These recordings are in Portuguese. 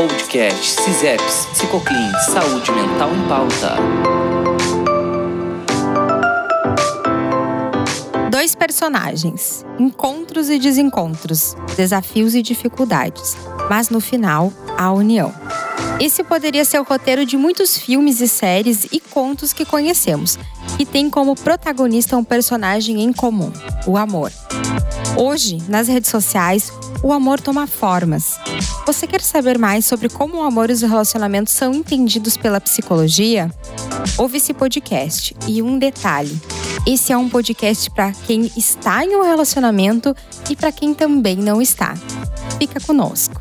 Podcast CISEPS Psicoclin Saúde Mental em Pauta. Dois personagens, encontros e desencontros, desafios e dificuldades, mas no final, a união. Esse poderia ser o roteiro de muitos filmes e séries e contos que conhecemos, que tem como protagonista um personagem em comum: o amor. Hoje, nas redes sociais, o amor toma formas. Você quer saber mais sobre como o amor e os relacionamentos são entendidos pela psicologia? Ouve esse podcast. E um detalhe: esse é um podcast para quem está em um relacionamento e para quem também não está. Fica conosco.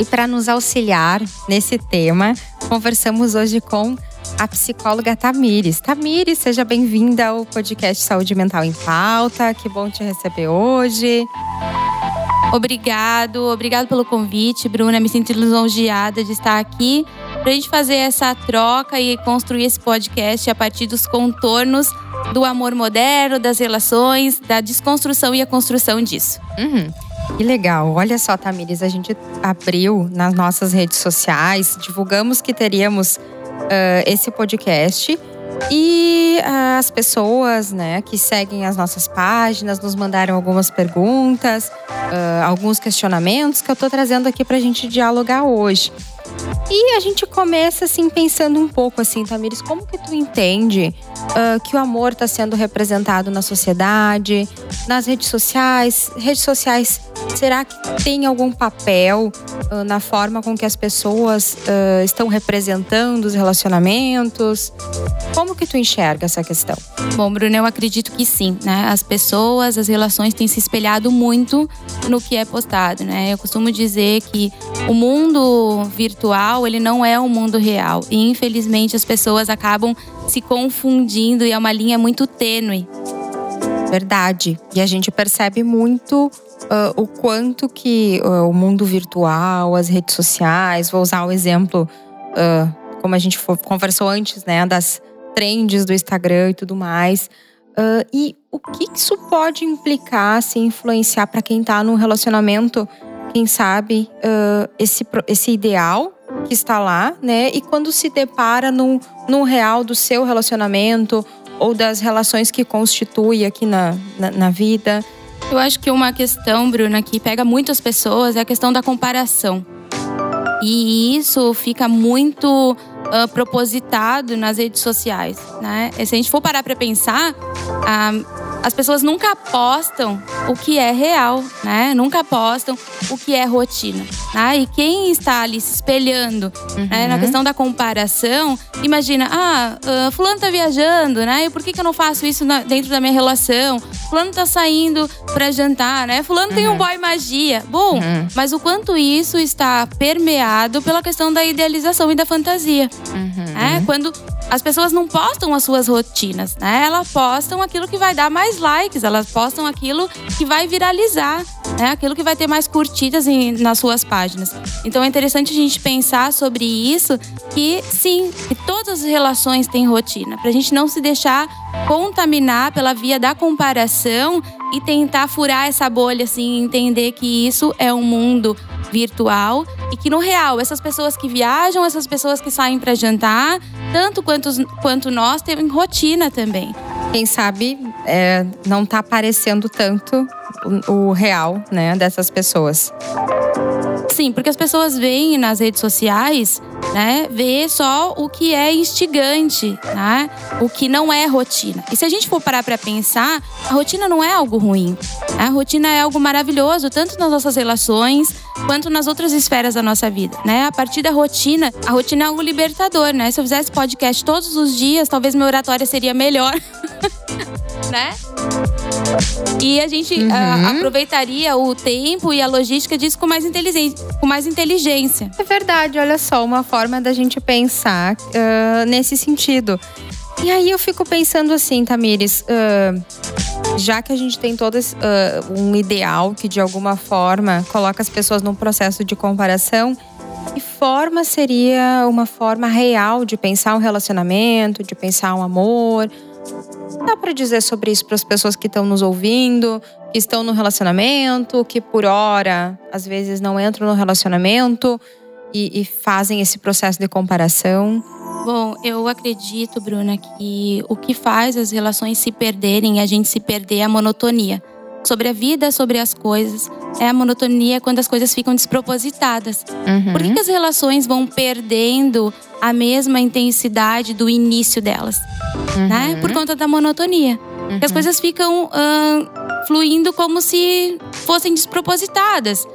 E para nos auxiliar nesse tema, conversamos hoje com a psicóloga Tamires. Tamires, seja bem-vinda ao podcast Saúde Mental em Pauta. Que bom te receber hoje. Obrigado, obrigado pelo convite, Bruna. Me sinto lisonjeada de estar aqui para a gente fazer essa troca e construir esse podcast a partir dos contornos do amor moderno, das relações, da desconstrução e a construção disso. Uhum. Que legal. Olha só, Tamires, a gente abriu nas nossas redes sociais, divulgamos que teríamos uh, esse podcast. E uh, as pessoas né, que seguem as nossas páginas nos mandaram algumas perguntas, uh, alguns questionamentos que eu estou trazendo aqui para a gente dialogar hoje. E a gente começa assim pensando um pouco assim, Tamires, como que tu entende uh, que o amor está sendo representado na sociedade, nas redes sociais? Redes sociais, será que tem algum papel uh, na forma com que as pessoas uh, estão representando os relacionamentos? Como que tu enxerga essa questão? Bom, Bruno, eu acredito que sim, né? As pessoas, as relações têm se espelhado muito no que é postado, né? Eu costumo dizer que o mundo virtual, ele não é o mundo real. E infelizmente as pessoas acabam se confundindo e é uma linha muito tênue. Verdade. E a gente percebe muito uh, o quanto que uh, o mundo virtual, as redes sociais, vou usar o exemplo, uh, como a gente conversou antes, né, das trends do Instagram e tudo mais. e o que isso pode implicar, se influenciar para quem está num relacionamento, quem sabe, esse, esse ideal que está lá, né? E quando se depara no, no real do seu relacionamento ou das relações que constitui aqui na, na, na vida. Eu acho que uma questão, Bruna, que pega muitas pessoas é a questão da comparação. E isso fica muito uh, propositado nas redes sociais, né? Se a gente for parar para pensar, uh, as pessoas nunca apostam o que é real, né? Nunca apostam o que é rotina. Né? E quem está ali se espelhando uhum. né, na uhum. questão da comparação, imagina, ah, uh, fulano tá viajando, né? E por que, que eu não faço isso na, dentro da minha relação? Fulano tá saindo para jantar, né? Fulano uhum. tem um uhum. boy magia. Bom, uhum. mas o quanto isso está permeado pela questão da idealização e da fantasia. Né? Quando as pessoas não postam as suas rotinas, né? Elas postam aquilo que vai dar mais likes, elas postam aquilo que vai viralizar, né? Aquilo que vai ter mais curtidas em, nas suas páginas. Então é interessante a gente pensar sobre isso, que sim, que todas as relações têm rotina, para a gente não se deixar contaminar pela via da comparação e tentar furar essa bolha, assim, entender que isso é um mundo virtual e que no real, essas pessoas que viajam, essas pessoas que saem para jantar, tanto quanto, quanto nós, têm rotina também. Quem sabe é, não tá aparecendo tanto o, o real, né, dessas pessoas. Sim, porque as pessoas veem nas redes sociais, né, vê só o que é instigante, né, o que não é rotina. E se a gente for parar para pensar, a rotina não é algo ruim. Né? A rotina é algo maravilhoso, tanto nas nossas relações quanto nas outras esferas da nossa vida, né? A partir da rotina, a rotina é algo libertador, né? Se eu fizesse podcast todos os dias, talvez minha oratória seria melhor, né? E a gente uhum. uh, aproveitaria o tempo e a logística disso com mais, com mais inteligência. É verdade, olha só, uma forma da gente pensar uh, nesse sentido. E aí eu fico pensando assim, Tamires, uh, já que a gente tem todo esse, um ideal que de alguma forma coloca as pessoas num processo de comparação, que forma seria uma forma real de pensar um relacionamento, de pensar um amor? Dá para dizer sobre isso para as pessoas que estão nos ouvindo, que estão no relacionamento, que por hora às vezes não entram no relacionamento e, e fazem esse processo de comparação? Bom, eu acredito, Bruna, que o que faz as relações se perderem e a gente se perder é a monotonia. Sobre a vida, sobre as coisas, é a monotonia quando as coisas ficam despropositadas. Uhum. Por que, que as relações vão perdendo a mesma intensidade do início delas? Uhum. Né? Por conta da monotonia. Que as coisas ficam ah, fluindo como se fossem despropositadas.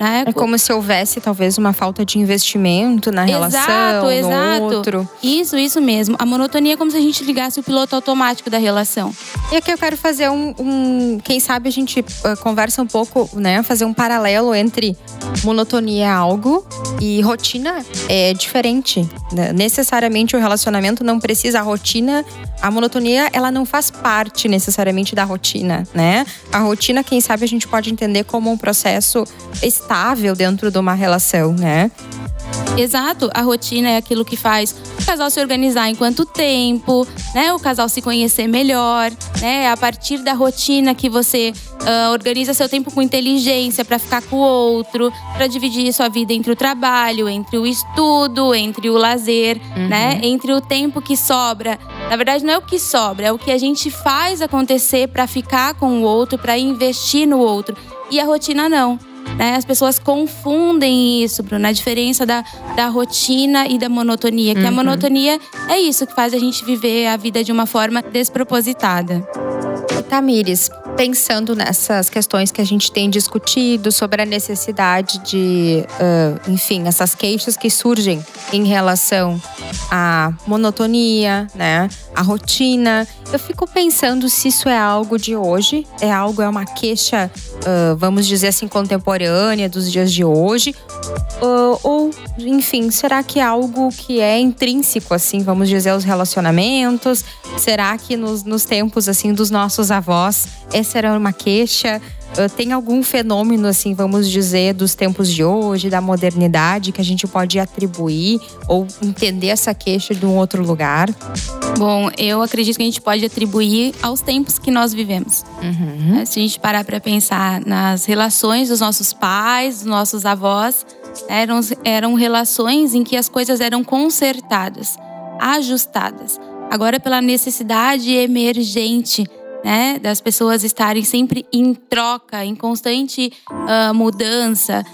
Né? É como se houvesse talvez uma falta de investimento na relação, Exato, no exato. outro. Isso, isso mesmo. A monotonia é como se a gente ligasse o piloto automático da relação. E aqui eu quero fazer um, um- quem sabe a gente uh, conversa um pouco, né, fazer um paralelo entre monotonia é algo e rotina é diferente. né? Necessariamente o relacionamento não precisa a rotina, a monotonia ela não faz parte necessariamente da rotina, né? A rotina, quem sabe a gente pode entender como um processo estável dentro de uma relação, né? Exato, a rotina é aquilo que faz o casal se organizar em quanto tempo, né? O casal se conhecer melhor, né? É a partir da rotina que você ah, organiza seu tempo com inteligência para ficar com o outro, para dividir sua vida entre o trabalho, entre o estudo, entre o lazer, né? Entre o tempo que sobra. Na verdade, não é o que sobra, é o que a gente faz acontecer para ficar com o outro, para investir no outro. E a rotina não. Né? As pessoas confundem isso, Bruna, a diferença da, da rotina e da monotonia. Que a monotonia é isso que faz a gente viver a vida de uma forma despropositada. Tamires, pensando nessas questões que a gente tem discutido sobre a necessidade de, ah, enfim, essas queixas que surgem em relação à monotonia, né, à rotina, eu fico pensando se isso é algo de hoje, é algo, é uma queixa, ah, vamos dizer assim, contemporânea dos dias de hoje, ah, ou, enfim, será que é algo que é intrínseco, assim, vamos dizer, aos relacionamentos? Será que nos, nos tempos, assim, dos nossos avós, essa era uma queixa? Ah, Tem algum fenômeno, assim, vamos dizer, dos tempos de hoje, da modernidade, que a gente pode atribuir ou entender essa queixa de um outro lugar? Bom, eu acredito que a gente pode atribuir aos tempos que nós vivemos. Uhum. né? Se a gente parar para pensar nas relações dos nossos pais, dos nossos avós, eram, eram relações em que as coisas eram consertadas, ajustadas. Agora, pela necessidade emergente né, das pessoas estarem sempre em troca, em constante ah, mudança,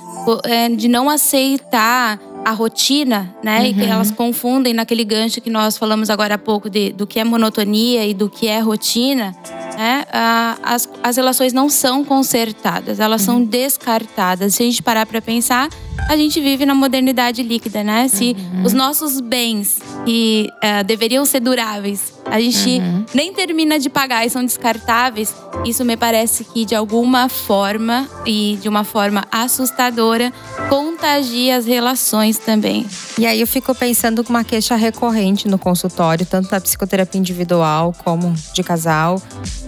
é, de não aceitar a rotina, né? E que elas confundem naquele gancho que nós falamos agora há pouco de, do que é monotonia e do que é rotina, né? Ah, as, as relações não são consertadas, elas são descartadas. Se a gente parar para pensar, a gente vive na modernidade líquida, né? Se os nossos bens que eh, deveriam ser duráveis, a gente nem termina de pagar e são descartáveis, isso me parece que de alguma forma e de uma forma assustadora contagia as relações também. E aí eu fico pensando com uma queixa recorrente no consultório, tanto da psicoterapia individual como de casal,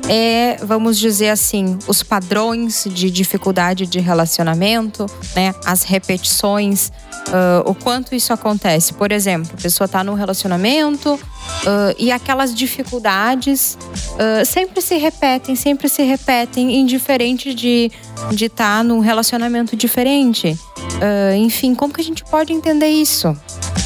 é, vamos dizer assim, os padrões de dificuldade de relacionamento, né? As repetições, ah, o quanto isso acontece. Por exemplo, a pessoa está num relacionamento ah, e aquelas dificuldades ah, sempre se repetem, sempre se repetem, indiferente de de estar num relacionamento diferente. Enfim, como que a gente pode entender isso?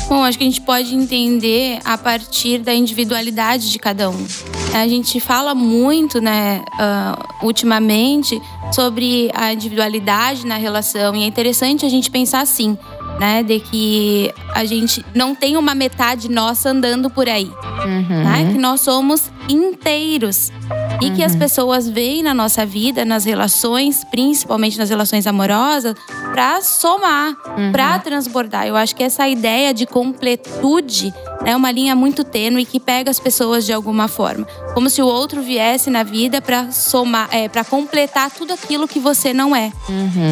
Bom, acho que a gente pode entender a partir da individualidade de cada um. A gente fala muito, né, ah, ultimamente, sobre a individualidade na relação e é interessante a gente pensar assim, né, de que a gente não tem uma metade nossa andando por aí, né, que nós somos inteiros e que as pessoas veem na nossa vida, nas relações, principalmente nas relações amorosas, para somar, para transbordar. Eu acho que essa ideia de completude é uma linha muito tênue que pega as pessoas de alguma forma, como se o outro viesse na vida para somar, é, para completar tudo aquilo que você não é.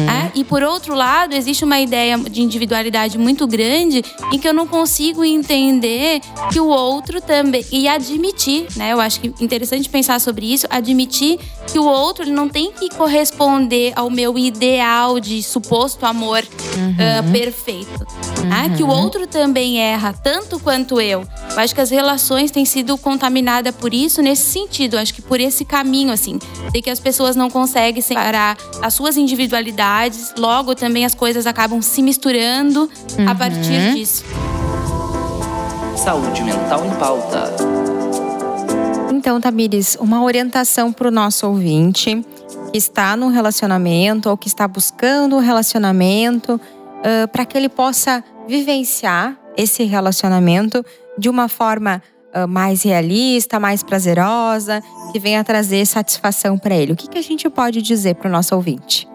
É? E por outro lado, existe uma ideia de individualidade muito grande em que eu não consigo entender que o outro também e admitir, né? Eu acho que é interessante pensar sobre isso, admitir que o outro não tem que corresponder ao meu ideal de suposto amor ah, perfeito, né? Que o outro também erra tanto quanto eu. Eu acho que as relações têm sido contaminadas por isso nesse sentido. Eu acho que por esse caminho, assim, de que as pessoas não conseguem separar as suas individualidades, logo também as coisas acabam se misturando uhum. a partir disso. Saúde mental em pauta. Então, Tamires, uma orientação para o nosso ouvinte que está no relacionamento ou que está buscando um relacionamento, uh, para que ele possa vivenciar esse relacionamento de uma forma uh, mais realista, mais prazerosa, que venha trazer satisfação para ele. O que, que a gente pode dizer para o nosso ouvinte?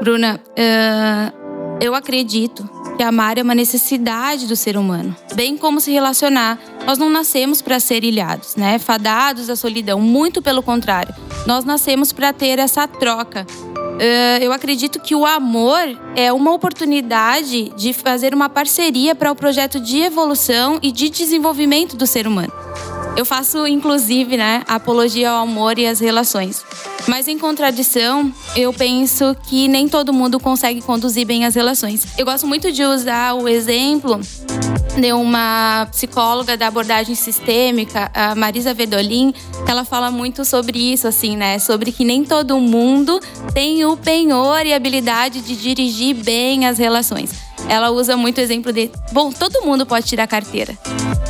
Bruna, uh, eu acredito que amar é uma necessidade do ser humano, bem como se relacionar. Nós não nascemos para ser ilhados, né? Fadados à solidão, muito pelo contrário. Nós nascemos para ter essa troca. Uh, eu acredito que o amor é uma oportunidade de fazer uma parceria para o projeto de evolução e de desenvolvimento do ser humano. Eu faço, inclusive, né, apologia ao amor e às relações. Mas em contradição, eu penso que nem todo mundo consegue conduzir bem as relações. Eu gosto muito de usar o exemplo de uma psicóloga da abordagem sistêmica, a Marisa Vedolin, ela fala muito sobre isso, assim, né? Sobre que nem todo mundo tem o penhor e habilidade de dirigir bem as relações. Ela usa muito o exemplo de, bom, todo mundo pode tirar carteira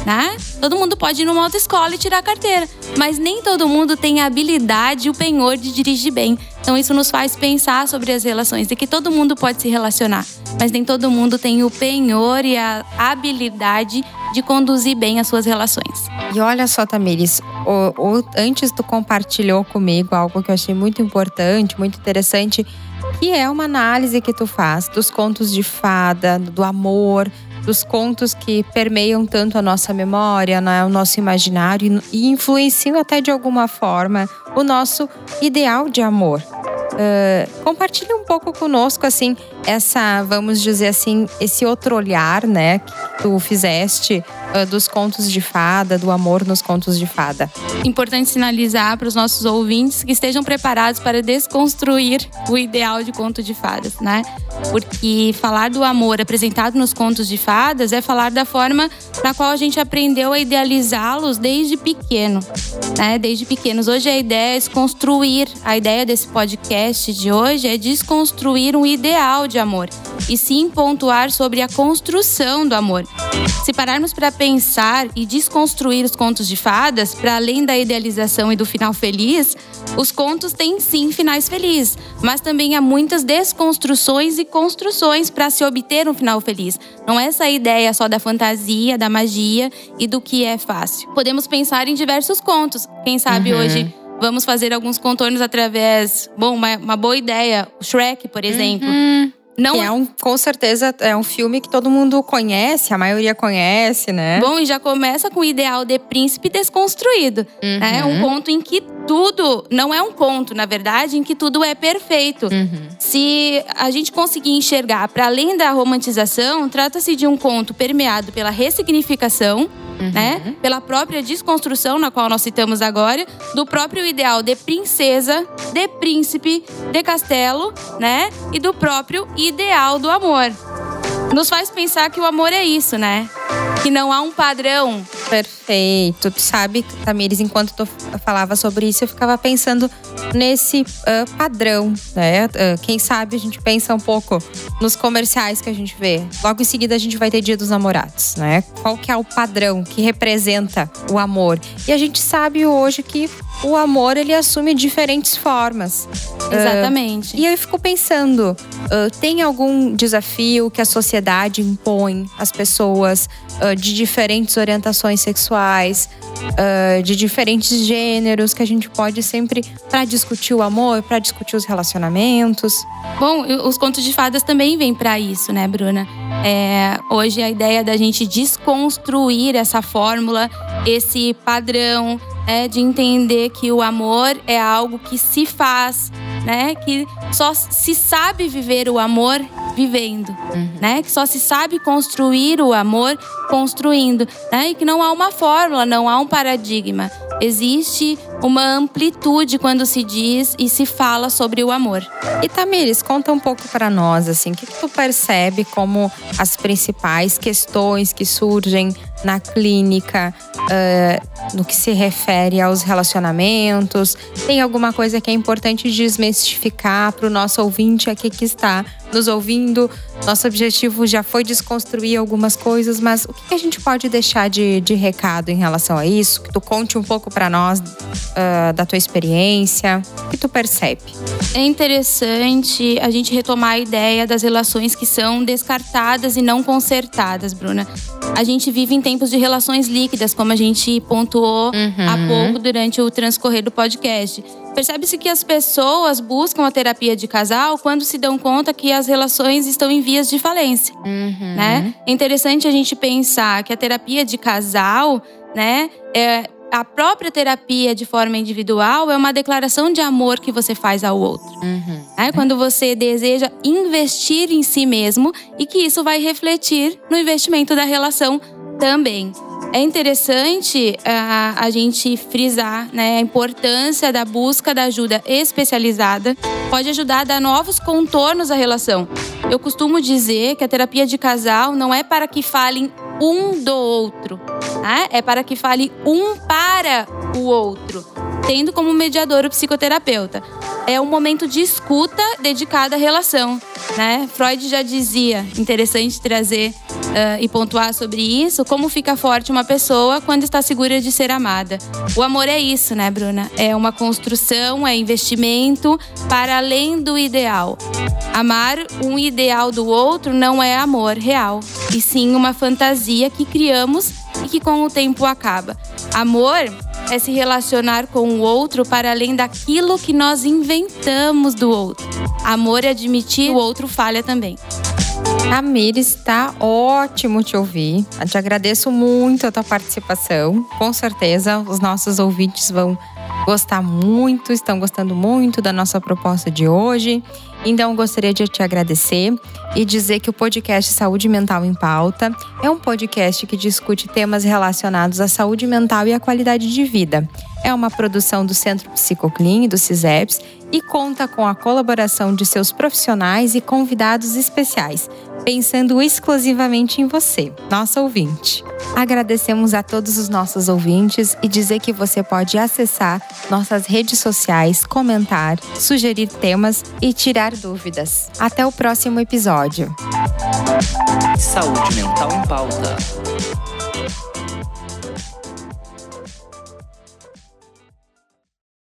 né? Todo mundo pode ir numa autoescola e tirar carteira, mas nem todo mundo tem a habilidade e o penhor de dirigir bem. Então isso nos faz pensar sobre as relações, de que todo mundo pode se relacionar, mas nem todo mundo tem o penhor e a habilidade de conduzir bem as suas relações. E olha só, Tamires, o, o, antes tu compartilhou comigo algo que eu achei muito importante, muito interessante, que é uma análise que tu faz dos contos de fada, do amor, dos contos que permeiam tanto a nossa memória, né, o nosso imaginário e influenciam até de alguma forma o nosso ideal de amor. Uh, compartilhe um pouco conosco assim essa, vamos dizer assim, esse outro olhar, né, que tu fizeste dos contos de fada, do amor nos contos de fada. Importante sinalizar para os nossos ouvintes que estejam preparados para desconstruir o ideal de conto de fadas, né? Porque falar do amor apresentado nos contos de fadas é falar da forma na qual a gente aprendeu a idealizá-los desde pequeno, né? Desde pequenos. Hoje a ideia é desconstruir, a ideia desse podcast de hoje é desconstruir um ideal de de amor, e sim pontuar sobre a construção do amor. Se pararmos para pensar e desconstruir os contos de fadas, para além da idealização e do final feliz, os contos têm sim finais felizes, mas também há muitas desconstruções e construções para se obter um final feliz. Não é essa ideia só da fantasia, da magia e do que é fácil. Podemos pensar em diversos contos. Quem sabe uhum. hoje vamos fazer alguns contornos através. Bom, uma, uma boa ideia, o Shrek, por exemplo. Uhum. Não é um, com certeza é um filme que todo mundo conhece, a maioria conhece, né? Bom, e já começa com o ideal de príncipe desconstruído, uhum. né? Um conto em que tudo não é um conto, na verdade, em que tudo é perfeito. Uhum. Se a gente conseguir enxergar para além da romantização, trata-se de um conto permeado pela ressignificação uhum. né? Pela própria desconstrução, na qual nós citamos agora, do próprio ideal de princesa, de príncipe, de castelo, né? E do próprio ideal do amor. Nos faz pensar que o amor é isso, né? Que não há um padrão Perfeito. Tu sabe, Tamires, enquanto tu falava sobre isso, eu ficava pensando nesse uh, padrão, né? Uh, quem sabe a gente pensa um pouco nos comerciais que a gente vê. Logo em seguida a gente vai ter Dia dos Namorados, né? Qual que é o padrão que representa o amor? E a gente sabe hoje que o amor ele assume diferentes formas. Exatamente. Uh, e eu fico pensando, tem algum desafio que a sociedade impõe às pessoas de diferentes orientações sexuais, uh, de diferentes gêneros, que a gente pode sempre para discutir o amor, para discutir os relacionamentos. Bom, os contos de fadas também vêm para isso, né, Bruna? É, hoje a ideia da gente desconstruir essa fórmula, esse padrão, é, de entender que o amor é algo que se faz, né? Que só se sabe viver o amor vivendo, uhum. né? Que só se sabe construir o amor construindo, né? E que não há uma fórmula, não há um paradigma. Existe uma amplitude quando se diz e se fala sobre o amor. E Tamires, conta um pouco para nós, assim, o que, que tu percebe como as principais questões que surgem na clínica, uh, no que se refere aos relacionamentos? Tem alguma coisa que é importante desmistificar para o nosso ouvinte aqui que está nos ouvindo? Nosso objetivo já foi desconstruir algumas coisas, mas o que a gente pode deixar de, de recado em relação a isso? Que tu conte um pouco para nós uh, da tua experiência, o que tu percebe? É interessante a gente retomar a ideia das relações que são descartadas e não consertadas, Bruna. A gente vive em tempos de relações líquidas, como a gente pontuou uhum. há pouco durante o transcorrer do podcast. Percebe-se que as pessoas buscam a terapia de casal quando se dão conta que as relações estão em vias de falência, uhum. né? É interessante a gente pensar que a terapia de casal, né, é, a própria terapia de forma individual é uma declaração de amor que você faz ao outro. Uhum. É quando você deseja investir em si mesmo e que isso vai refletir no investimento da relação também. É interessante a, a gente frisar né, a importância da busca da ajuda especializada. Pode ajudar a dar novos contornos à relação. Eu costumo dizer que a terapia de casal não é para que falem um do outro, né? é para que fale um para o outro, tendo como mediador o psicoterapeuta. É um momento de escuta dedicado à relação. Né? Freud já dizia, interessante trazer uh, e pontuar sobre isso, como fica forte uma pessoa quando está segura de ser amada. O amor é isso, né, Bruna? É uma construção, é investimento para além do ideal. Amar um ideal do outro não é amor real, e sim uma fantasia que criamos e que com o tempo acaba. Amor é se relacionar com o outro para além daquilo que nós inventamos do outro. Amor é admitir o outro falha também. Amir, está ótimo te ouvir. Eu te agradeço muito a tua participação. Com certeza os nossos ouvintes vão gostar muito, estão gostando muito da nossa proposta de hoje. Então, gostaria de te agradecer e dizer que o podcast Saúde Mental em Pauta é um podcast que discute temas relacionados à saúde mental e à qualidade de vida. É uma produção do Centro Psicoclin e do CISEPS e conta com a colaboração de seus profissionais e convidados especiais, pensando exclusivamente em você, nosso ouvinte. Agradecemos a todos os nossos ouvintes e dizer que você pode acessar nossas redes sociais, comentar, sugerir temas e dúvidas. Até o próximo episódio. Saúde Mental em Pauta.